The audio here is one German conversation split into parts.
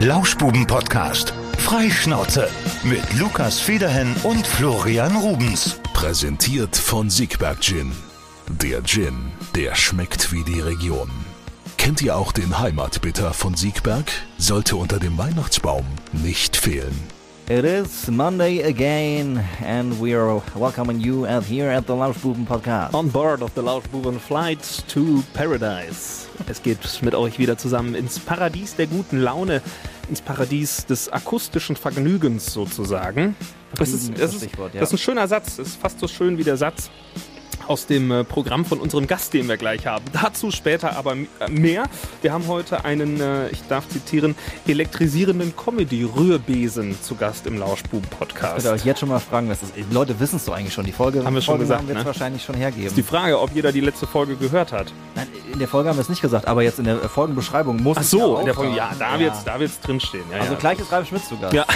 Lauschbuben-Podcast. Freischnauze. Mit Lukas Federhen und Florian Rubens. Präsentiert von Siegberg Gin. Der Gin, der schmeckt wie die Region. Kennt ihr auch den Heimatbitter von Siegberg? Sollte unter dem Weihnachtsbaum nicht fehlen. It is Monday again, and we are welcoming you out here at the Lauschbuben Podcast. On board of the Lauschbuben Flight to Paradise. Es geht mit euch wieder zusammen ins Paradies der guten Laune, ins Paradies des akustischen Vergnügens sozusagen. Das ist, Vergnügen ist das, das ist, Stichwort, ja. das ist ein schöner Satz, das ist fast so schön wie der Satz aus dem äh, Programm von unserem Gast, den wir gleich haben. Dazu später aber äh, mehr. Wir haben heute einen, äh, ich darf zitieren, elektrisierenden Comedy-Rührbesen zu Gast im Ich Lauschbuben-Podcast. würde euch jetzt schon mal fragen, was ist, die Leute wissen es doch eigentlich schon. Die Folge Haben wir schon gesagt, haben wir ne? wahrscheinlich schon ist die hergeben. Frage, ob jeder die letzte Folge gehört hat. Nein, in der Folge haben wir es nicht gesagt, aber jetzt in der Folgenbeschreibung muss Ach es so, ja in der Folge, ja, da wird's, da wird's drinstehen. Ja, Also ja. gleich ist Ralf Schmitz zu Gast. Ja,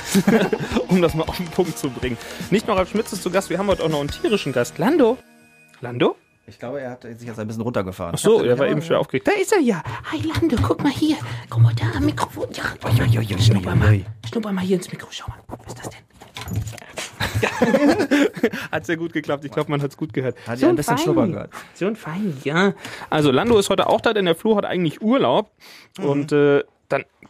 um das mal auf den Punkt zu bringen. Nicht nur Ralf Schmitz ist zu Gast, wir haben heute auch noch einen tierischen Gast. Lando? Lando? Ich glaube, er hat sich jetzt ein bisschen runtergefahren. Ach so, er war eben schwer aufgeregt. Da ist er ja. Hi Lando, guck mal hier. Guck mal da am Mikrofon. Ja, schnupper mal. Schnupper mal hier ins Mikro. Schau mal. Was ist das denn? Hat sehr gut geklappt. Ich glaube, man hat's gut gehört. Hat ja ein bisschen fein. schnuppern gehört. So ein Fein, ja. Also Lando ist heute auch da, denn der Flo hat eigentlich Urlaub. Mhm. Und äh,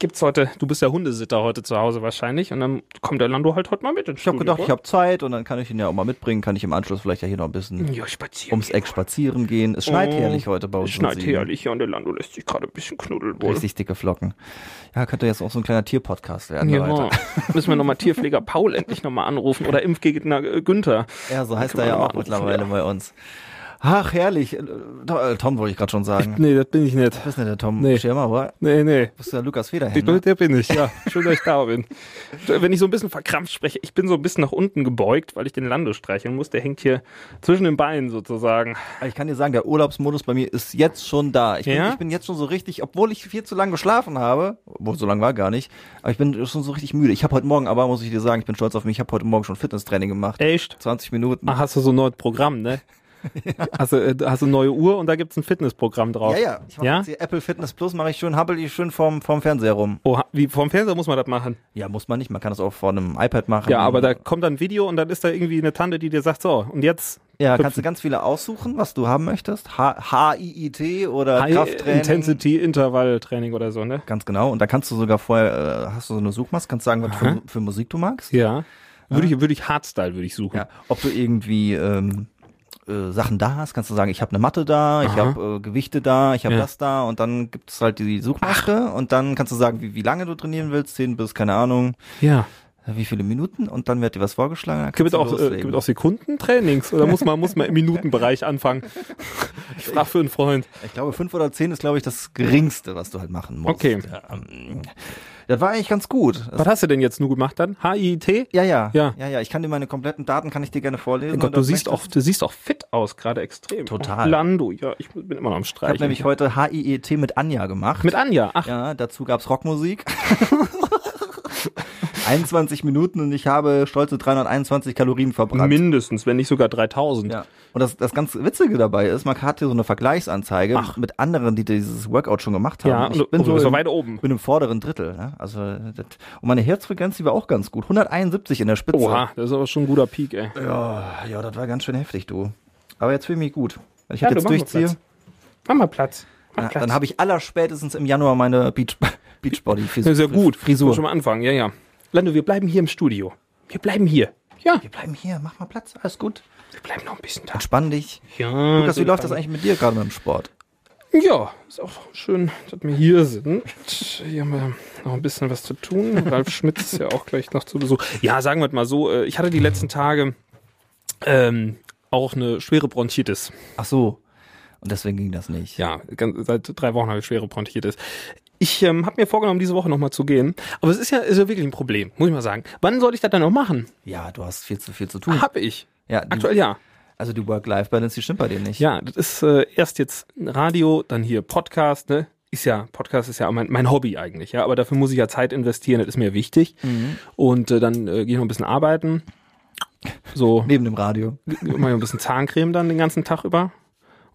gibt's heute, du bist ja Hundesitter heute zu Hause wahrscheinlich. Und dann kommt der Lando halt heute mal mit Ich habe gedacht, ich habe Zeit und dann kann ich ihn ja auch mal mitbringen, kann ich im Anschluss vielleicht ja hier noch ein bisschen Ja, spazieren. ums Eck spazieren gehen. Es schneit Oh, herrlich heute bei uns. Es schneit herrlich, ja. Und der Lando lässt sich gerade ein bisschen knuddeln wohl. Richtig dicke Flocken. Ja, könnte jetzt auch so ein kleiner Tierpodcast werden. Ja, Leute. müssen wir nochmal Tierpfleger Paul endlich nochmal anrufen oder Impfgegner Günther. Ja, so heißt er ja auch mittlerweile ja. bei uns. Ach, herrlich. Äh, Tom, Tom wollte ich gerade schon sagen. Nee, das bin ich nicht. Was ist denn der Tom Nee. Schirmer, oder? Nee, nee. Bist du der Lukas Federhen? Ich, Ne? der bin ich, ja. Schön, dass ich da bin. Wenn ich so ein bisschen verkrampft spreche, ich bin so ein bisschen nach unten gebeugt, weil ich den Lando streicheln muss. Der hängt hier zwischen den Beinen sozusagen. Ich kann dir sagen, der Urlaubsmodus bei mir ist jetzt schon da. Ich bin, Ja? ich bin jetzt schon so richtig, obwohl ich viel zu lange geschlafen habe, obwohl so lange war gar nicht, aber ich bin schon so richtig müde. Ich habe heute Morgen, aber muss ich dir sagen, ich bin stolz auf mich, ich habe heute Morgen schon Fitnesstraining gemacht. Echt? 20 Minuten. Ach, hast du so ein neues Programm, ne? Hast, du, äh, hast du eine neue Uhr und da gibt's ein Fitnessprogramm drauf. Ja, ja. Ich mach Ja? jetzt hier Apple Fitness Plus, mache ich schön, habbel ich schön vorm, vorm Fernseher rum. Oh, wie vom Fernseher muss man das machen? Ja, muss man nicht. Man kann das auch vor einem iPad machen. Ja, aber da kommt dann ein Video und dann ist da irgendwie eine Tante, die dir sagt, so, und jetzt Ja, kannst du ganz viele aussuchen, was du haben möchtest. H HIIT oder High Krafttraining. Intensity Intervalltraining oder so, ne? Ganz genau. Und da kannst du sogar vorher, äh, hast du so eine Suchmaske, kannst sagen, was für, für Musik du magst. Ja. Würde ich, würde ich Hardstyle würde ich suchen. Ja. Ob du irgendwie ähm, äh, Sachen da hast, kannst du sagen, ich habe eine Matte da, ich Aha. habe äh, Gewichte da, ich habe Ja. das da und dann gibt es halt die Suchmaske und dann kannst du sagen, wie, wie lange du trainieren willst, 10 bis, keine Ahnung, Ja. Wie viele Minuten und dann wird dir was vorgeschlagen. dann Gibt es auch, äh, gibt es auch Sekundentrainings oder muss man, muss man im Minutenbereich anfangen? Ich frage für einen Freund. Ich glaube, fünf oder zehn ist, glaube ich, das geringste, was du halt machen musst. Okay. Ähm, das war eigentlich ganz gut. Das, Was hast du denn jetzt nur gemacht dann? HIT? ja, ja, Ja. ja, ja. Ich kann dir meine kompletten Daten, kann ich dir gerne vorlesen. Gott, wenn du siehst auch, du siehst auch fit aus, gerade extrem. Total. Oh, Lando, ja, ich bin immer noch am Ich Streichen. habe nämlich heute HIET mit Anja gemacht. Mit Anja. Ach, Ja, dazu gab's Rockmusik. 21 Minuten und ich habe stolze 321 Kalorien verbrannt. mindestens, wenn nicht sogar 3000. ja. Und das, das ganz Witzige dabei ist, man hat hier so eine Vergleichsanzeige Ach. mit anderen, die dieses Workout schon gemacht haben. Ja, ich und- bin und so im, weit oben. bin im vorderen Drittel. Ja? Also das, und meine Herzfrequenz, die war auch ganz gut. 171 in der Spitze. Oha, das ist aber schon ein guter Peak, ey. Ja, ja, das war ganz schön heftig, du. Aber jetzt fühle ich mich gut. Wenn ich Ja, das jetzt durchziehe. Mach mal Platz. Mach Platz. dann habe ich allerspätestens im Januar meine Beach, Beachbody Das ist ja gut. Frisur. Schon mal anfangen, ja, ja. Lando, wir bleiben hier im Studio. Wir bleiben hier. Ja, Wir bleiben hier, mach mal Platz, alles gut. wir bleiben noch ein bisschen da. Entspann dich. Ja, Lukas, wie läuft das eigentlich mit dir gerade beim Sport? Ja, ist auch schön, dass wir hier sind. Hier haben wir noch ein bisschen was zu tun. Ralf Schmitz ist ja auch gleich noch zu Besuch. Ja, sagen wir mal so, äh, ich hatte die letzten Tage ähm, auch eine schwere Bronchitis. Ach so. Und deswegen ging das nicht. Ja, ganz, seit drei Wochen habe ich schwere Bronchitis. Ich ähm, habe mir vorgenommen, diese Woche nochmal zu gehen. Aber es ist ja, ist ja wirklich ein Problem, muss ich mal sagen. Wann soll ich das dann noch machen? Ja, du hast viel zu viel zu tun. Hab ich. Ja, die, Aktuell ja. Also die Work-Life-Balance, die stimmt bei dir nicht. Ja, das ist äh, erst jetzt Radio, dann hier Podcast, ne? Ist ja, Podcast ist ja mein, mein Hobby eigentlich, ja, aber dafür muss ich ja Zeit investieren, das ist mir wichtig. Und äh, dann äh, gehe ich noch ein bisschen arbeiten. So, Neben dem Radio. mal ein bisschen Zahncreme dann den ganzen Tag über.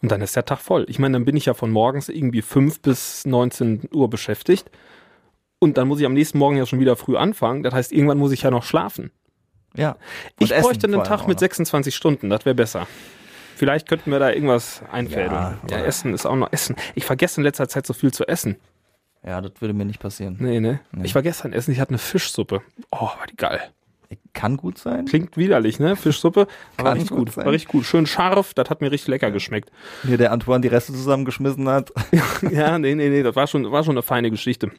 Und dann ist der Tag voll. Ich meine, dann bin ich ja von morgens irgendwie fünf bis 19 Uhr beschäftigt. Und dann muss ich am nächsten Morgen ja schon wieder früh anfangen. Das heißt, irgendwann muss ich ja noch schlafen. Ja. Ich essen bräuchte einen Tag mit noch. 26 Stunden, das wäre besser. Vielleicht könnten wir da irgendwas einfädeln. Ja, Ja, Essen ist auch noch Essen. Ich vergesse in letzter Zeit so viel zu essen. Ja, das würde mir nicht passieren. Nee, ne? Ich war gestern essen, ich hatte eine Fischsuppe. Oh, war die geil. Kann gut sein. Klingt widerlich, ne? Fischsuppe. War richtig gut gut. War richtig gut. Schön scharf, das hat mir richtig lecker geschmeckt. Hier der Antoine die Reste zusammengeschmissen hat. ja, nee, nee, nee, das war schon, war schon eine feine Geschichte.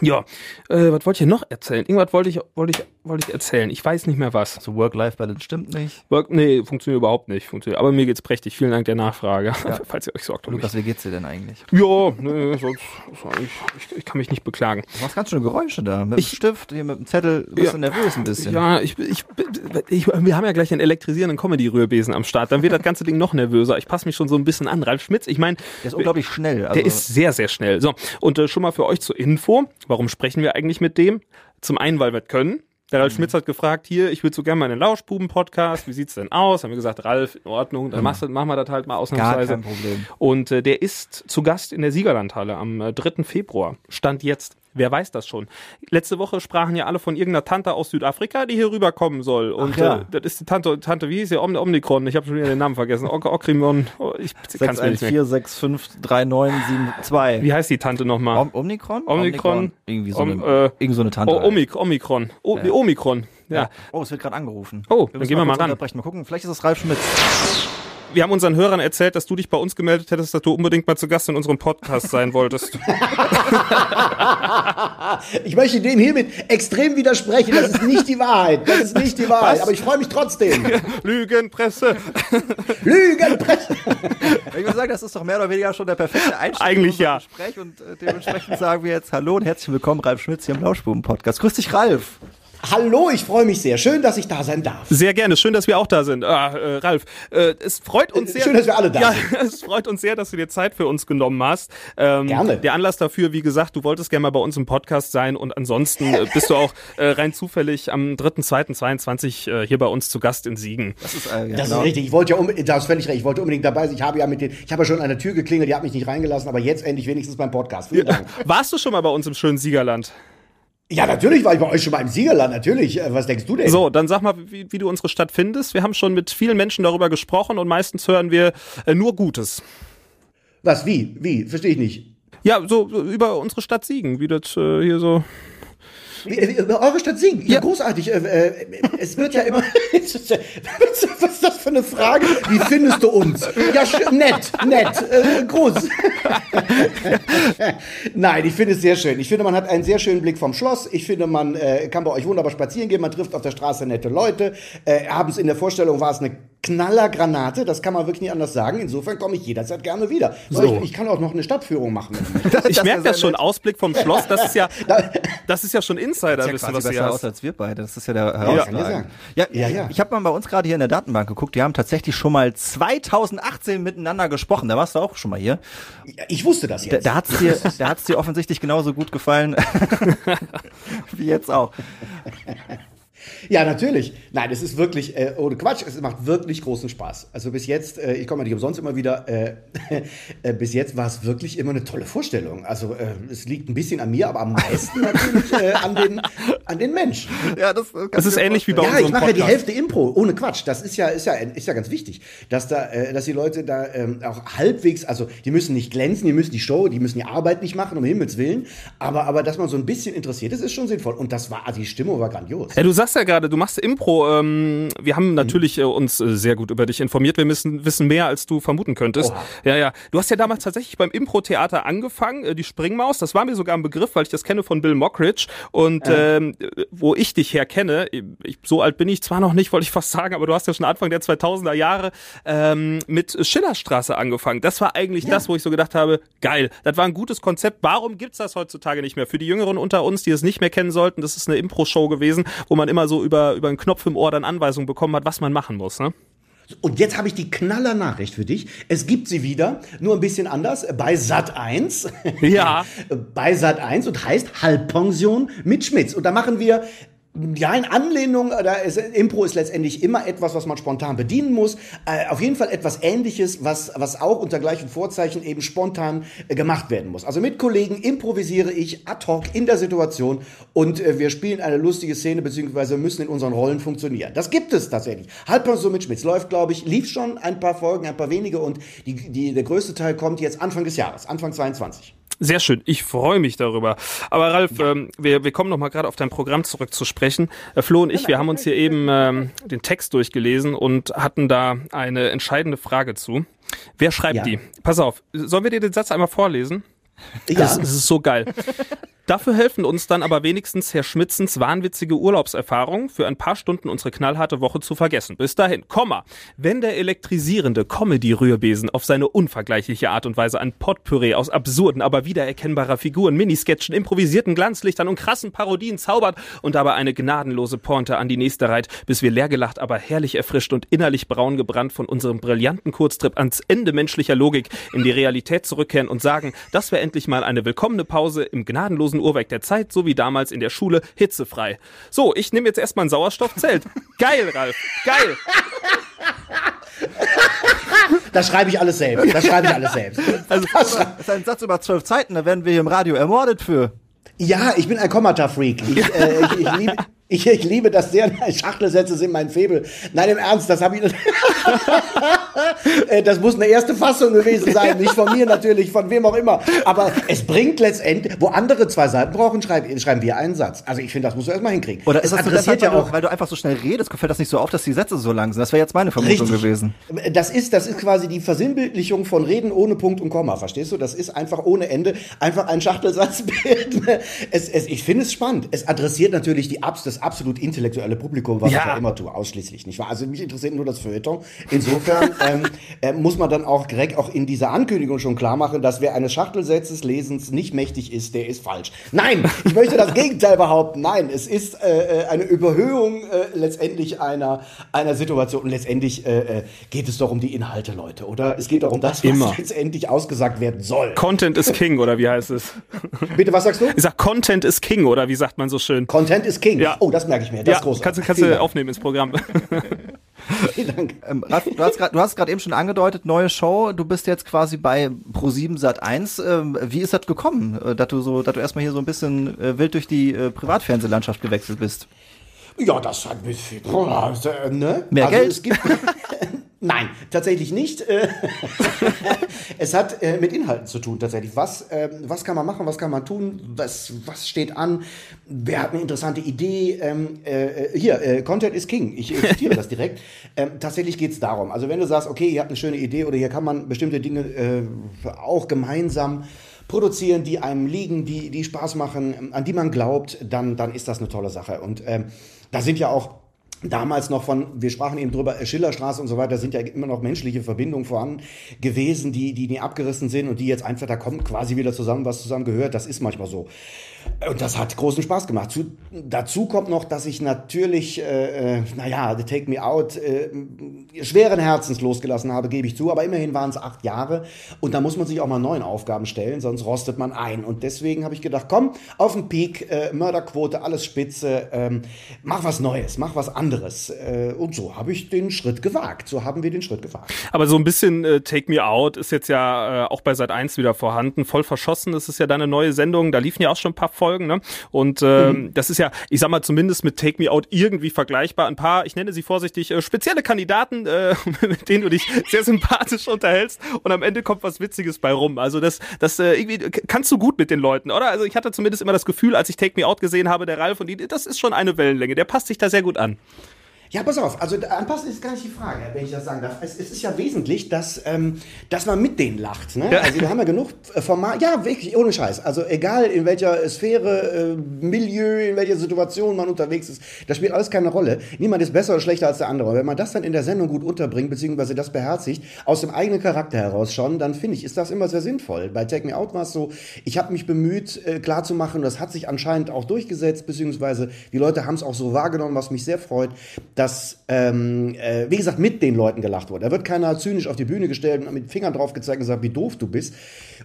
Ja, äh, was wollte ich noch erzählen? Irgendwas wollte ich, wollte ich, wollte ich erzählen. Ich weiß nicht mehr was. So Work-Life-Balance stimmt nicht. Work, nee, funktioniert überhaupt nicht. Funktioniert. Aber mir geht's prächtig. Vielen Dank der Nachfrage. Falls ihr euch sorgt um mich. Lukas, wie geht's dir denn eigentlich? Ja, nee, sonst, ich, ich kann mich nicht beklagen. Du machst ganz schöne Geräusche da. Mit Ich- dem Stift, hier mit dem Zettel. Du bist Ja. nervös ein bisschen. Ja, ich, ich, ich, wir haben ja gleich einen elektrisierenden Comedy-Rührbesen am Start. Dann wird das ganze Ding noch nervöser. Ich passe mich schon so ein bisschen an. Ralf Schmitz, ich meine, Der ist unglaublich schnell. Also, der ist sehr, sehr schnell. So, und äh, schon mal für euch zur Info. Warum sprechen wir eigentlich mit dem? Zum einen, weil wir es können. Der Mhm. Ralf Schmitz hat gefragt, hier, ich würde so gerne mal einen Lauschbuben-Podcast. Wie sieht's denn aus? Haben wir gesagt, Ralf, in Ordnung. Dann machst du, machen wir das halt mal gar ausnahmsweise. kein Problem. Und äh, der ist zu Gast in der Siegerlandhalle am äh, 3. Februar. Stand jetzt. Wer weiß das schon? Letzte Woche sprachen ja alle von irgendeiner Tante aus Südafrika, die hier rüberkommen soll. Und ja. äh, das ist die Tante, Tante, wie hieß sie? Om. Ich habe schon wieder den Namen vergessen. Ok Okrimon. Oh, ich kann's mir nicht mehr. 614653972. Wie heißt die Tante nochmal? Om Omikron? Omikron. Irgendwie so, Om- eine, äh, irgend so eine Tante. Oh, Omik Omikron. O wie Omikron. Ja. ja. Oh, es wird gerade angerufen. Oh, dann müssen gehen wir mal ran. Mal gucken, vielleicht ist es Ralf Schmitz. Wir haben unseren Hörern erzählt, dass du dich bei uns gemeldet hättest, dass du unbedingt mal zu Gast in unserem Podcast sein wolltest. Ich möchte dem hiermit extrem widersprechen. Das ist nicht die Wahrheit. Das ist nicht die Wahrheit. Aber ich freue mich trotzdem. Lügenpresse. Lügenpresse. Ich würde sagen, das ist doch mehr oder weniger schon der perfekte Einstieg Eigentlich ja. Gespräch und äh, dementsprechend sagen wir jetzt Hallo und herzlich willkommen, Ralf Schmitz hier im Lauschbuben-Podcast. Grüß dich, Ralf. Hallo, ich freue mich sehr. Schön, dass ich da sein darf. Sehr gerne. Schön, dass wir auch da sind. Ah, äh, Ralf, äh, es freut uns sehr. Schön, dass wir alle da ja, sind. Es freut uns sehr, dass du dir Zeit für uns genommen hast. Ähm, Gerne. Der Anlass dafür, wie gesagt, du wolltest gerne mal bei uns im Podcast sein und ansonsten äh, bist du auch äh, rein zufällig am 3.2.22 äh, hier bei uns zu Gast in Siegen. Das ist, äh, ja, Das genau. ist richtig. Ich wollte ja unbedingt, das ist völlig recht. Ich wollte unbedingt dabei sein. Ich habe ja mit den, ich habe ja schon an der Tür geklingelt, die hat mich nicht reingelassen, aber jetzt endlich wenigstens beim Podcast. Vielen Dank. Warst du schon mal bei uns im schönen Siegerland? Ja, natürlich war ich bei euch schon mal im Siegerland. Natürlich. Äh, Was denkst du denn? So, dann sag mal, wie, wie du unsere Stadt findest. Wir haben schon mit vielen Menschen darüber gesprochen und meistens hören wir äh, nur Gutes. Was? Wie? Wie? Verstehe ich nicht. Ja, so, so über unsere Stadt Siegen, wie das äh, hier so. Wie, äh, wie, eure Stadt Siegen? Ja, Ja. großartig. Äh, äh, es wird ja immer. was ist das für eine Frage? Wie findest du uns? Ja, nett, nett, äh, groß. Nein, ich finde es sehr schön. Ich finde, man hat einen sehr schönen Blick vom Schloss. Ich finde, man äh, kann bei euch wunderbar spazieren gehen. Man trifft auf der Straße nette Leute. Äh, abends in der Vorstellung war es eine Knallergranate. Das kann man wirklich nicht anders sagen. Insofern komme ich jederzeit gerne wieder. So. Ich, ich kann auch noch eine Stadtführung machen. Ich merke ja das schon, nett. Ausblick vom Schloss, das ist ja, Da- das ist ja schon Das Insider-Wissen, ja was besser aus als wir beide. Das ist ja der Herausragende. sagen. Ja, Ja, ja. Ich habe mal bei uns gerade hier in der Datenbank geguckt. Die haben tatsächlich schon mal 2018 miteinander gesprochen. Da warst du auch schon mal hier. Ich wusste das Da, jetzt. da hat's dir, da hat's dir offensichtlich genauso gut gefallen wie jetzt auch. Ja, natürlich. Nein, es ist wirklich, äh, ohne Quatsch, es macht wirklich großen Spaß. Also bis jetzt, äh, ich komme ja nicht umsonst immer wieder, äh, äh, bis jetzt war es wirklich immer eine tolle Vorstellung. Also äh, es liegt ein bisschen an mir, aber am meisten natürlich äh, an, den, an den Menschen. Ja, das, Das ist ähnlich wie bei Ja, unserem ich mache ja die. Hälfte Impro, ohne Quatsch. Das ist ja, ist ja, ist ja ganz wichtig, dass da, äh, dass die Leute da ähm, auch halbwegs, also die müssen nicht glänzen, die müssen die Show, die müssen die Arbeit nicht machen, um Himmels Willen, aber, aber dass man so ein bisschen interessiert ist, ist schon sinnvoll. Und das war, also die Stimmung war grandios. Ja, du sagst ja gerade, du machst Impro. Ähm, wir haben natürlich äh, uns äh, sehr gut über dich informiert. Wir müssen wissen mehr, als du vermuten könntest. Ja, ja. Du hast ja damals tatsächlich beim Impro-Theater angefangen, äh, die Springmaus. Das war mir sogar ein Begriff, weil ich das kenne von Bill Mockridge. Und ähm, äh, wo ich dich her kenne, ich, so alt bin ich zwar noch nicht, wollte ich fast sagen, aber du hast ja schon Anfang der 2000er Jahre ähm, mit Schillerstraße angefangen. Das war eigentlich das, wo ich so gedacht habe, geil, das war ein gutes Konzept. Warum gibt's das heutzutage nicht mehr? Für die Jüngeren unter uns, die es nicht mehr kennen sollten, das ist eine Impro-Show gewesen, wo man immer so über, über einen Knopf im Ohr dann Anweisungen bekommen hat, was man machen muss. Ne? Und jetzt habe ich die knaller Nachricht für dich. Es gibt sie wieder, nur ein bisschen anders, bei Sat 1. Ja. bei Sat 1 und heißt Halbpension mit Schmitz. Und da machen wir Ja, in Anlehnung, da ist, Impro ist letztendlich immer etwas, was man spontan bedienen muss. Äh, auf jeden Fall etwas Ähnliches, was, was auch unter gleichen Vorzeichen eben spontan äh, gemacht werden muss. Also mit Kollegen improvisiere ich ad hoc in der Situation und äh, wir spielen eine lustige Szene, beziehungsweise müssen in unseren Rollen funktionieren. Das gibt es tatsächlich. Halbpension mit Schmitz läuft, glaube ich, lief schon ein paar Folgen, ein paar wenige und die, die, der größte Teil kommt jetzt Anfang des Jahres, Anfang 22. Sehr schön, ich freue mich darüber. Aber Ralf, ähm, wir, wir kommen noch mal gerade auf dein Programm zurück zu sprechen. Äh, Flo und ich, wir haben uns hier eben ähm, den Text durchgelesen und hatten da eine entscheidende Frage zu. Wer schreibt Ja. die? Pass auf, sollen wir dir den Satz einmal vorlesen? Ja, Das, das ist so geil. Dafür helfen uns dann aber wenigstens Herr Schmitzens wahnwitzige Urlaubserfahrung, für ein paar Stunden unsere knallharte Woche zu vergessen. Bis dahin, Komma. Wenn der elektrisierende Comedy-Rührbesen auf seine unvergleichliche Art und Weise ein Potpourri aus absurden, aber wiedererkennbarer Figuren, Minisketchen, improvisierten Glanzlichtern und krassen Parodien zaubert und dabei eine gnadenlose Pointe an die nächste reiht, bis wir leergelacht, aber herrlich erfrischt und innerlich braun gebrannt von unserem brillanten Kurztrip ans Ende menschlicher Logik in die Realität zurückkehren und sagen, das wäre endlich mal eine willkommene Pause im gnadenlosen Uhrwerk der Zeit, so wie damals in der Schule, hitzefrei. So, ich nehme jetzt erstmal ein Sauerstoffzelt. Geil, Ralf, geil. das schreibe ich alles selbst. Das schreibe ich alles selbst. Also, das ist ein Satz über zwölf Zeiten, da werden wir hier im Radio ermordet für. Ja, ich bin ein Kommata-Freak. Ich, äh, ich, ich, liebe, ich, ich liebe das sehr. Schachtelsätze sind mein Febel. Nein, im Ernst, das habe ich. Äh, das muss eine erste Fassung gewesen sein. Nicht von mir natürlich, von wem auch immer. Aber es bringt letztendlich, wo andere zwei Seiten brauchen, schreiben, schreiben wir einen Satz. Also ich finde, das musst du erstmal hinkriegen. Oder ist das so adressiert ja auch. weil du einfach so schnell redest, fällt das nicht so auf, dass die Sätze so lang sind? Das wäre jetzt meine Vermutung Richtig. gewesen. Das ist, das ist quasi die Versinnbildlichung von Reden ohne Punkt und Komma, verstehst du? Das ist einfach ohne Ende, einfach ein Schachtelsatzbild. Es, es, ich finde es spannend. Es adressiert natürlich die, das absolut intellektuelle Publikum, was Ja. ich ja immer tue, ausschließlich, nicht wahr? Also mich interessiert nur das Feuilleton. Insofern ähm, äh, muss man dann auch direkt auch in dieser Ankündigung schon klar machen, dass wer eines Schachtelsatzes Lesens nicht mächtig ist, der ist falsch. Nein, ich möchte das Gegenteil behaupten. Nein, es ist äh, äh, eine Überhöhung äh, letztendlich einer, einer Situation. Und letztendlich äh, äh, geht es doch um die Inhalte, Leute, oder? Es geht doch um das, was Immer. letztendlich ausgesagt werden soll. Content is King, oder wie heißt es? Bitte, was sagst du? Ich sag, Content is King, oder wie sagt man so schön? Content is King. Ja. Oh, das merke ich mir. Das ja, ist großartig. kannst, du- kannst du aufnehmen ins Programm. Vielen Dank. Ähm, Ralf, du hast grad- du hast gerade eben schon angedeutet, neue Show. Du bist jetzt quasi bei Pro7 Sat 1. Ähm, wie ist das gekommen, äh, dass du so, dass du erstmal hier so ein bisschen äh, wild durch die äh, Privatfernsehlandschaft gewechselt bist? Ja, das hat mit boah, äh, ne? Mehr Geld? Es gibt, Nein, tatsächlich nicht. Äh, es hat äh, mit Inhalten zu tun, tatsächlich. Was, ähm, was kann man machen, was kann man tun, was, was steht an, wer hat eine interessante Idee. Ähm, äh, hier, Content is King, ich zitiere das direkt. Ähm, tatsächlich geht es darum. Also wenn du sagst, okay, ihr habt eine schöne Idee oder hier kann man bestimmte Dinge auch gemeinsam produzieren, die einem liegen, die, die Spaß machen, an die man glaubt, dann, dann ist das eine tolle Sache. Und ähm, da sind ja auch damals noch von, wir sprachen eben drüber, Schillerstraße und so weiter, sind ja immer noch menschliche Verbindungen vorhanden gewesen, die, die nie abgerissen sind und die jetzt einfach, da kommt quasi wieder zusammen, was zusammen gehört. Das ist manchmal so. Und das hat großen Spaß gemacht. Zu, dazu kommt noch, dass ich natürlich, äh, äh, naja, The Take Me Out äh, schweren Herzens losgelassen habe, gebe ich zu. Aber immerhin waren es acht Jahre. Und da muss man sich auch mal neuen Aufgaben stellen, sonst rostet man ein. Und deswegen habe ich gedacht, komm, auf den Peak, äh, Mörderquote, alles spitze, ähm, mach was Neues, mach was anderes. Äh, und so habe ich den Schritt gewagt. So haben wir den Schritt gewagt. Aber so ein bisschen äh, Take Me Out ist jetzt ja äh, auch bei Sat 1 wieder vorhanden. Voll verschossen, das ist ja deine neue Sendung. Da liefen ja auch schon ein paar Folgen, ne? Und ähm, das ist ja, ich sag mal, zumindest mit Take Me Out irgendwie vergleichbar. Ein paar, ich nenne sie vorsichtig, äh, spezielle Kandidaten, äh, mit denen du dich sehr sympathisch unterhältst und am Ende kommt was Witziges bei rum. Also das, das äh, irgendwie kannst du gut mit den Leuten, oder? Also ich hatte zumindest immer das Gefühl, als ich Take Me Out gesehen habe, der Ralf und die, das ist schon eine Wellenlänge. Der passt sich da sehr gut an. Ja, pass auf, also anpassen ist gar nicht die Frage, wenn ich das sagen darf. Es, es ist ja wesentlich, dass, ähm, dass man mit denen lacht. Ne? Ja. Also wir haben ja genug äh, Format, ja wirklich, ohne Scheiß. Also egal in welcher Sphäre, äh, Milieu, in welcher Situation man unterwegs ist, das spielt alles keine Rolle. Niemand ist besser oder schlechter als der andere. Und wenn man das dann in der Sendung gut unterbringt, beziehungsweise das beherzigt, aus dem eigenen Charakter heraus schon, dann finde ich, ist das immer sehr sinnvoll. Bei Take Me Out war es so, ich habe mich bemüht, äh, klarzumachen, das hat sich anscheinend auch durchgesetzt, beziehungsweise die Leute haben es auch so wahrgenommen, was mich sehr freut, dass, ähm, äh, wie gesagt, mit den Leuten gelacht wurde. Da wird keiner zynisch auf die Bühne gestellt und mit Fingern drauf gezeigt und gesagt, wie doof du bist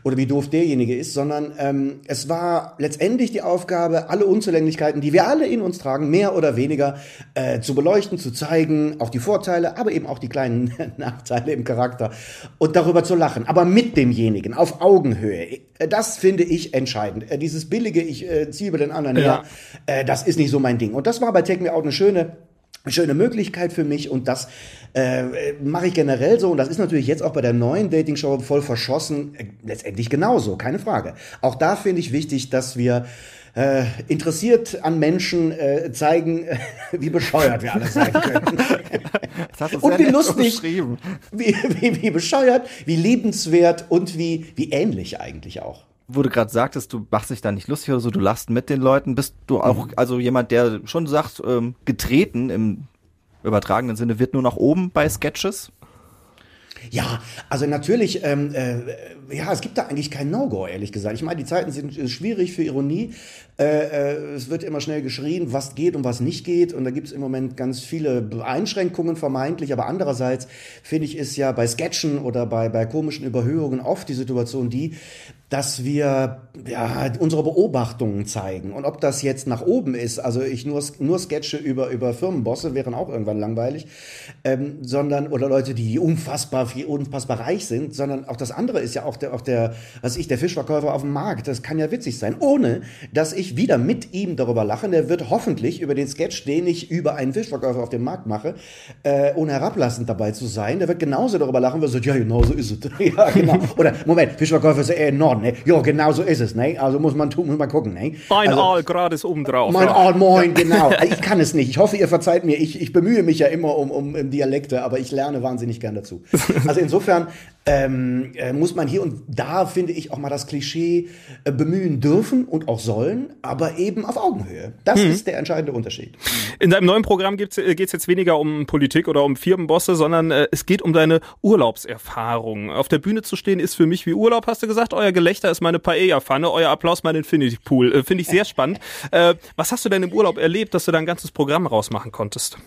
oder wie doof derjenige ist, sondern ähm, es war letztendlich die Aufgabe, alle Unzulänglichkeiten, die wir alle in uns tragen, mehr oder weniger äh, zu beleuchten, zu zeigen, auch die Vorteile, aber eben auch die kleinen Nachteile im Charakter und darüber zu lachen, aber mit demjenigen, auf Augenhöhe. Äh, Das finde ich entscheidend. Äh, Dieses billige, ich äh, ziehe über den anderen Ja. her, äh, das ist nicht so mein Ding. Und das war bei Take Me Out eine schöne schöne Möglichkeit für mich und das äh, mache ich generell so und das ist natürlich jetzt auch bei der neuen Dating-Show voll verschossen, äh, letztendlich genauso, keine Frage. Auch da finde ich wichtig, dass wir äh, interessiert an Menschen äh, zeigen, äh, wie bescheuert wir alle sein können. Und wie lustig. wie, wie, wie bescheuert, wie liebenswert und wie, wie ähnlich eigentlich auch. Wo du gerade sagtest, du machst dich da nicht lustig oder so, du lachst mit den Leuten, bist du auch also jemand, der schon sagt, ähm, getreten im übertragenen Sinne wird nur nach oben bei Sketches? Ja, also natürlich, ähm, äh, ja, es gibt da eigentlich kein No-Go, ehrlich gesagt. Ich meine, die Zeiten sind äh, schwierig für Ironie. Äh, äh, es wird immer schnell geschrien, was geht und was nicht geht. Und da gibt es im Moment ganz viele Einschränkungen vermeintlich. Aber andererseits, finde ich, ist ja bei Sketchen oder bei, bei komischen Überhöhungen oft die Situation die, dass wir ja, unsere Beobachtungen zeigen. Und ob das jetzt nach oben ist, also ich nur, nur Sketche über, über Firmenbosse wären auch irgendwann langweilig, ähm, sondern, oder Leute, die unfassbar unfassbar reich sind, sondern auch das andere ist ja auch der, auch der, was ich, der Fischverkäufer auf dem Markt. Das kann ja witzig sein, ohne dass ich wieder mit ihm darüber lache. Der wird hoffentlich über den Sketch, den ich über einen Fischverkäufer auf dem Markt mache, äh, ohne herablassend dabei zu sein, der wird genauso darüber lachen, weil er sagt, ja, genau so ist es. ja, genau. Oder, Moment, Fischverkäufer ist eher im Norden, ne? Ja, genau so ist es, ne? Also muss man tun, muss man gucken, ne? Ein also, Aal gerade ist oben drauf. mein ja. Aal, moin, genau. Ich kann es nicht. Ich hoffe, ihr verzeiht mir. Ich, ich bemühe mich ja immer um, um, um Dialekte, aber ich lerne wahnsinnig gern dazu. Also insofern ähm, äh, muss man hier und da, finde ich, auch mal das Klischee äh, bemühen dürfen und auch sollen, aber eben auf Augenhöhe. Das ist der entscheidende Unterschied. In deinem neuen Programm geht es jetzt weniger um Politik oder um Firmenbosse, sondern äh, es geht um deine Urlaubserfahrung. Auf der Bühne zu stehen ist für mich wie Urlaub, hast du gesagt. Euer Gelächter ist meine Paella-Pfanne, euer Applaus mein Infinity Pool. Äh, Finde ich sehr spannend. Äh, was hast du denn im Urlaub erlebt, dass du da ein ganzes Programm rausmachen konntest?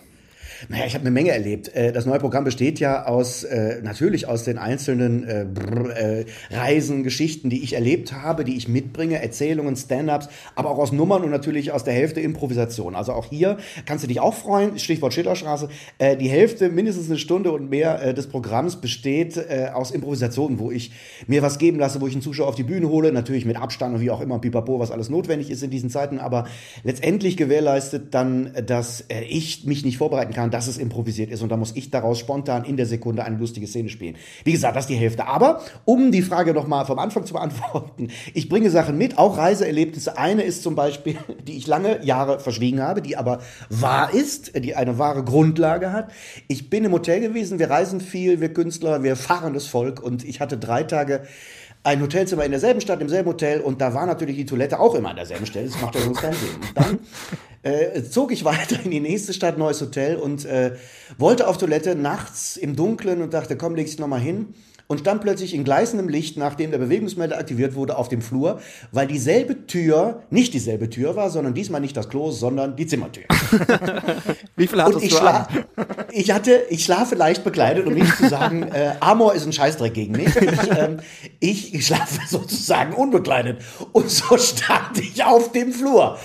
Naja, ich habe eine Menge erlebt. Äh, Das neue Programm besteht ja aus äh, natürlich aus den einzelnen äh, Reisen, Geschichten, die ich erlebt habe, die ich mitbringe, Erzählungen, Stand-ups, aber auch aus Nummern und natürlich aus der Hälfte Improvisation. Also auch hier kannst du dich auch freuen. Stichwort Schillerstraße. Die Hälfte, mindestens eine Stunde und mehr des Programms besteht aus Improvisationen, wo ich mir was geben lasse, wo ich einen Zuschauer auf die Bühne hole, natürlich mit Abstand und wie auch immer, pipapo, was alles notwendig ist in diesen Zeiten, aber letztendlich gewährleistet dann, dass ich mich nicht vorbereiten kann, dass es improvisiert ist und da muss ich daraus spontan in der Sekunde eine lustige Szene spielen. Wie gesagt, das ist die Hälfte. Aber um die Frage nochmal vom Anfang zu beantworten, ich bringe Sachen mit, auch Reiseerlebnisse. Eine ist zum Beispiel, die ich lange Jahre verschwiegen habe, die aber wahr ist, die eine wahre Grundlage hat. Ich bin im Hotel gewesen, wir reisen viel, wir Künstler, wir fahrendes Volk und ich hatte drei Tage ein Hotelzimmer in derselben Stadt, im selben Hotel und da war natürlich die Toilette auch immer an derselben Stelle. Das macht ja sonst keinen Sinn. Und dann äh, zog ich weiter in die nächste Stadt, neues Hotel und äh, wollte auf Toilette nachts im Dunkeln und dachte, komm, leg dich noch mal hin. Und stand plötzlich in gleißendem Licht, nachdem der Bewegungsmelder aktiviert wurde, auf dem Flur, weil dieselbe Tür nicht dieselbe Tür war, sondern diesmal nicht das Klo, sondern die Zimmertür. Wie viel Und hattest ich, du an? ich hatte, ich schlafe leicht bekleidet, um nicht zu sagen, äh, Amor ist ein Scheißdreck gegen mich. Ich, ähm, ich, ich schlafe sozusagen unbekleidet. Und so stand ich auf dem Flur.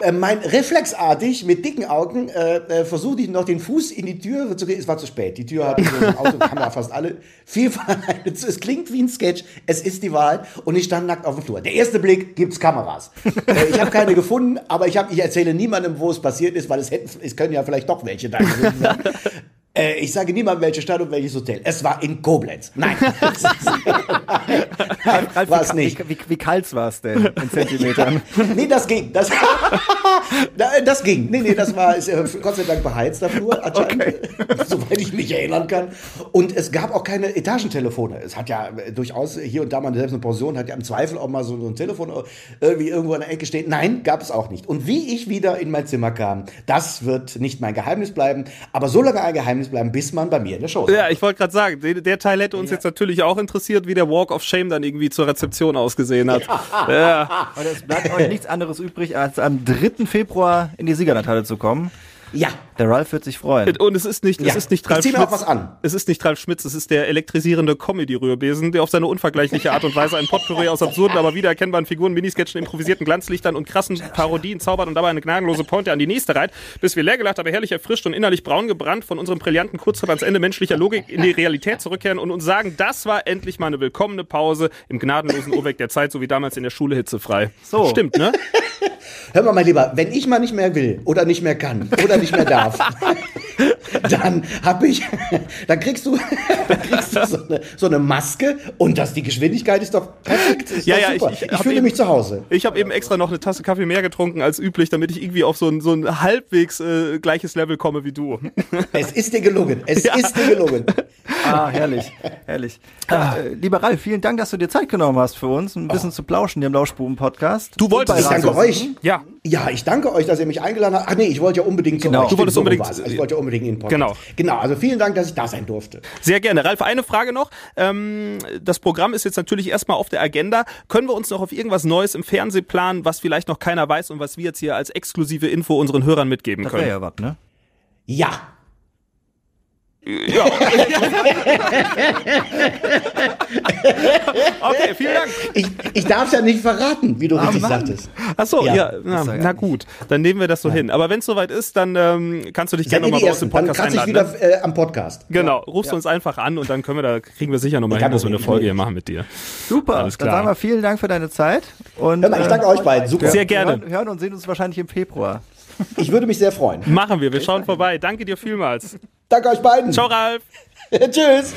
Äh, mein reflexartig mit dicken Augen äh, äh, versuchte ich noch den Fuß in die Tür zu gehen. Es war zu spät. Die Tür hatte so ein Auto, Kamera fast alle. Viel es klingt wie ein Sketch. Es ist die Wahrheit. Und ich stand nackt auf dem Flur. Der erste Blick gibt's Kameras. Äh, ich habe keine gefunden, aber ich, hab, ich erzähle niemandem, wo es passiert ist, weil es hätten, es können ja vielleicht doch welche da gewesen sein. Äh, ich sage niemandem, welche Stadt und welches Hotel. Es war in Koblenz. Nein. Ralf, war es wie, nicht. Wie, wie, wie kalt war es denn in Zentimetern? nee, das ging. Das, das ging. Nee, nee, das war ist, äh, Gott sei Dank beheizter Flur, anscheinend, soweit ich mich erinnern kann. Und es gab auch keine Etagentelefone. Es hat ja äh, durchaus hier und da mal selbst eine Pension, hat ja im Zweifel auch mal so, so ein Telefon irgendwie irgendwo in der Ecke stehen. Nein, gab es auch nicht. Und wie ich wieder in mein Zimmer kam, das wird nicht mein Geheimnis bleiben, aber so lange ein Geheimnis bleiben, bis man bei mir in der Show ist. Ja, ich wollte gerade sagen, der, der Teil hätte uns jetzt natürlich auch interessiert, wie der Walk of Shame dann irgendwie zur Rezeption ausgesehen hat. Ja. Und es bleibt euch nichts anderes übrig, als am 3. Februar in die Siegerlandhalle zu kommen. Ja. Der Ralf wird sich freuen. Und es ist nicht, es Ja. ist nicht Ich Ralf zieh mir Schmitz. auch was an. Es ist nicht Ralf Schmitz, es ist der elektrisierende Comedy-Rührbesen, der auf seine unvergleichliche Art und Weise ein Potpourri aus absurden, aber wiedererkennbaren Figuren, Minisketchen, improvisierten Glanzlichtern und krassen Parodien zaubert und dabei eine gnadenlose Pointe an die nächste reiht, bis wir leergelacht, aber herrlich erfrischt und innerlich braun gebrannt von unserem brillanten Kurztrip ans Ende menschlicher Logik in die Realität zurückkehren und uns sagen, das war endlich mal eine willkommene Pause im gnadenlosen Urweg der Zeit, so wie damals in der Schule hitzefrei. So. Stimmt, ne? Hör mal, mein Lieber, wenn ich mal nicht mehr will oder nicht mehr kann oder nicht mehr darf, dann hab ich, dann kriegst du, dann kriegst du so eine, so eine Maske und das, die Geschwindigkeit ist doch perfekt. Ist Ja, doch ja, ich- super. ich ich, hab fühle eben- mich zu Hause. Ich habe eben extra noch eine Tasse Kaffee mehr getrunken als üblich, damit ich irgendwie auf so ein, so ein halbwegs äh, gleiches Level komme wie du. Es ist dir gelungen. Es ist dir gelungen. Ah, herrlich, herrlich. Ja, äh, lieber Ralf, vielen Dank, dass du dir Zeit genommen hast für uns, ein bisschen zu plauschen hier im Lauschbuben-Podcast. Du wolltest- Ich danke euch. Ja. Ja, ich danke euch, dass ihr mich eingeladen habt. Ach nee, ich wollte ja unbedingt zu Genau. euch. Du wolltest unbedingt-. Also ich wollte ja unbedingt in den Podcast. Genau. Genau, also vielen Dank, dass ich da sein durfte. Sehr gerne. Ralf, eine Frage noch. Ähm, das Programm ist jetzt natürlich erstmal auf der Agenda. Können wir uns noch auf irgendwas Neues im Fernsehen planen, was vielleicht noch keiner weiß und was wir jetzt hier als exklusive Info unseren Hörern mitgeben Das wäre können? ja was, ne? Ja. Okay, vielen Dank. Ich, ich darf es ja nicht verraten, wie du richtig Mann. sagtest. Ach so, ja, Ja. na, ja na gut. Dann nehmen wir das so hin. Aber wenn es soweit ist, dann ähm, kannst du dich gerne nochmal bei uns im dann Podcast ich einladen. wieder ne? äh, am Podcast. Genau, rufst uns einfach an und dann können wir da kriegen wir sicher nochmal hin, dass wir eine. Folge hier machen mit dir. Super, Alles dann klar. sagen wir vielen Dank für deine Zeit. Und, mal, ich danke euch beiden. Super. Sehr Wir gerne. hören, hören und sehen uns wahrscheinlich im Februar. Ich würde mich sehr freuen. Machen wir, wir schauen vorbei. Danke dir vielmals. Danke euch beiden. Ciao, Ralf. Tschüss.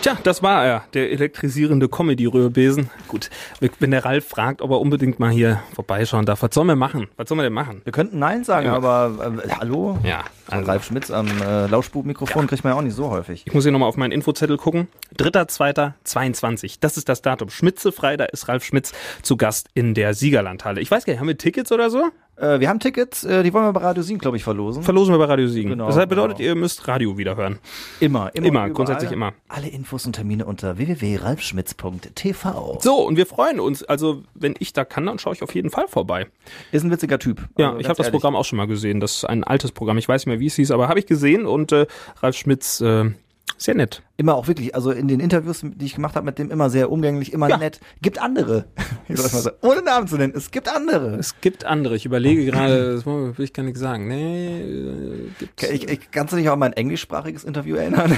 Tja, das war er, der elektrisierende Comedy-Rührbesen. Gut, wenn der Ralf fragt, ob er unbedingt mal hier vorbeischauen darf, was sollen wir machen? Was sollen wir denn machen? Wir könnten Nein sagen, Ja. aber äh, hallo? Ja, So also- Ralf Schmitz am äh, Lauschbuben-Mikrofon kriegt man ja auch nicht so häufig. Ich muss hier nochmal auf meinen Infozettel gucken. 3.2.22, das ist das Datum. Schmitzefrei, da ist Ralf Schmitz zu Gast in der Siegerlandhalle. Ich weiß gar nicht, haben wir Tickets oder so? Äh, wir haben Tickets, äh, die wollen wir bei Radio Siegen, glaube ich, verlosen. Verlosen wir bei Radio Siegen. Genau, das bedeutet, genau. ihr müsst Radio wieder hören. Immer, immer. Immer, grundsätzlich immer. Alle Infos und Termine unter www.ralfschmitz.tv. So, und wir freuen uns. Also, wenn ich da kann, dann schaue ich auf jeden Fall vorbei. Ist ein witziger Typ. Ja, Also, ich habe das. Programm auch schon mal gesehen. Das ist ein altes Programm. Ich weiß nicht mehr, wie es hieß, aber habe ich gesehen und äh, Ralf Schmitz, äh, sehr nett. Immer auch wirklich, also in den Interviews, die ich gemacht habe mit dem, immer sehr umgänglich, immer Ja. nett. Gibt andere. So, ohne Namen zu nennen, es gibt andere. Es gibt andere. Ich überlege gerade, das will ich gar nicht sagen. Nee, äh, gibt, Ich, ich, kannst du dich auch an mein englischsprachiges Interview erinnern?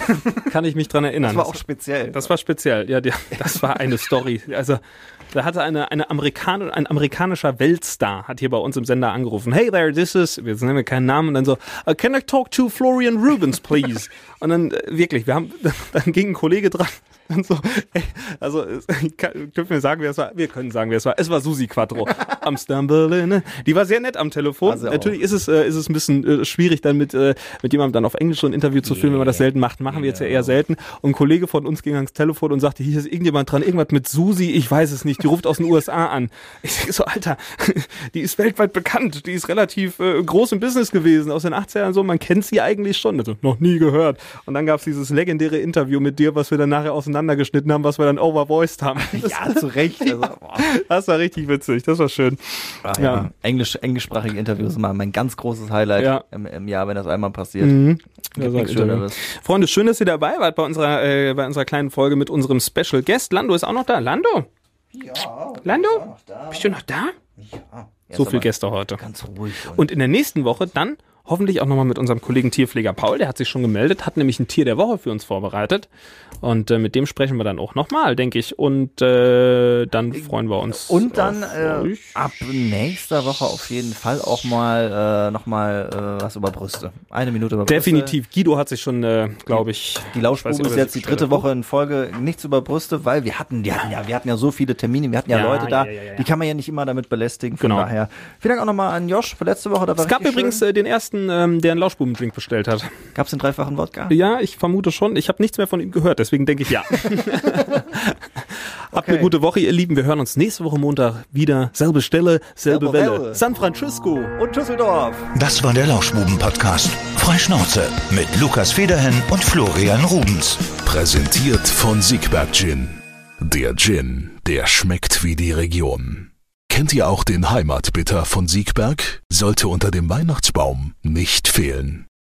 kann ich mich dran erinnern. Das war auch speziell. Das war speziell, ja, der, das war eine Story. Also, da hatte eine, eine Amerikan ein amerikanischer Weltstar hat hier bei uns im Sender angerufen. Hey there, this is, jetzt nennen wir keinen Namen, und dann so, uh, can I talk to Florian Rubens, please? Und dann, äh, wirklich, wir haben, dann ging ein Kollege dran und so, ey, also, dürfen wir sagen, wer es war? Wir können sagen, wer es war. Es war Susi Quattro. Am Stumble Die war sehr nett am Telefon. Also auch. Natürlich ist es, äh, ist es ein bisschen äh, schwierig, dann mit, äh, mit jemandem dann auf Englisch so ein Interview zu führen, wenn man das selten macht. Machen wir jetzt ja eher selten. Und ein Kollege von uns ging ans Telefon und sagte, hier ist irgendjemand dran, irgendwas mit Susi, ich weiß es nicht, die ruft aus den USA an. Ich denke so, Alter, die ist weltweit bekannt, die ist relativ äh, groß im Business gewesen, aus den 80ern so, man kennt sie eigentlich schon. Also, noch nie gehört. Und dann gab es dieses legendäre Interview mit dir, was wir dann nachher auseinandergeschnitten haben, was wir dann overvoiced haben. Ja, zu Recht. Also, das war richtig witzig, das war schön. Ach, Ja. ja. Englisch, englischsprachige Interviews sind mal mein ganz großes Highlight Ja. im, im Jahr, wenn das einmal passiert. Mhm. Interview. Schöneres. Freunde, schön, dass ihr dabei wart bei unserer, äh, bei unserer kleinen Folge mit unserem Special Guest. Lando ist auch noch da. Lando? Ja, Lando? Bist du noch da? Ja, So viele Gäste heute. Ganz ruhig. Und in der nächsten Woche dann hoffentlich auch nochmal mit unserem Kollegen Tierpfleger Paul. Der hat sich schon gemeldet, hat nämlich ein Tier der Woche für uns vorbereitet. Und äh, mit dem sprechen wir dann auch nochmal, denke ich. Und äh, dann freuen wir uns. Und dann äh, ab nächster Woche auf jeden Fall auch mal äh, noch mal äh, was über Brüste. Eine Minute über Brüste. Definitiv. Guido hat sich schon, äh, glaube ich. Die ob ist jetzt die dritte Woche in Folge nichts über Brüste, weil wir hatten, die hatten ja, wir hatten ja so viele Termine, wir hatten ja, Ja, Leute da, ja, ja, die kann man ja nicht immer damit belästigen. Von Genau. daher. Vielen Dank auch nochmal an Josh für letzte Woche. Es gab übrigens schön. äh, den ersten, ähm, der einen Lauschbubendrink bestellt hat. Gab's den dreifachen Wodka? Ja, ich vermute schon. Ich habe nichts mehr von ihm gehört, deswegen denke ich ja. Habt eine Okay. gute Woche, ihr Lieben. Wir hören uns nächste Woche Montag wieder. Selbe Stelle, selbe Selbe Welle. Welle. San Francisco. Und Düsseldorf. Das war der Lauschbuben-Podcast. Freischnauze mit Lukas Federhen und Florian Rubens. Präsentiert von Siegberg Gin. Der Gin, der schmeckt wie die Region. Kennt ihr auch den Heimatbitter von Siegberg? Sollte unter dem Weihnachtsbaum nicht fehlen.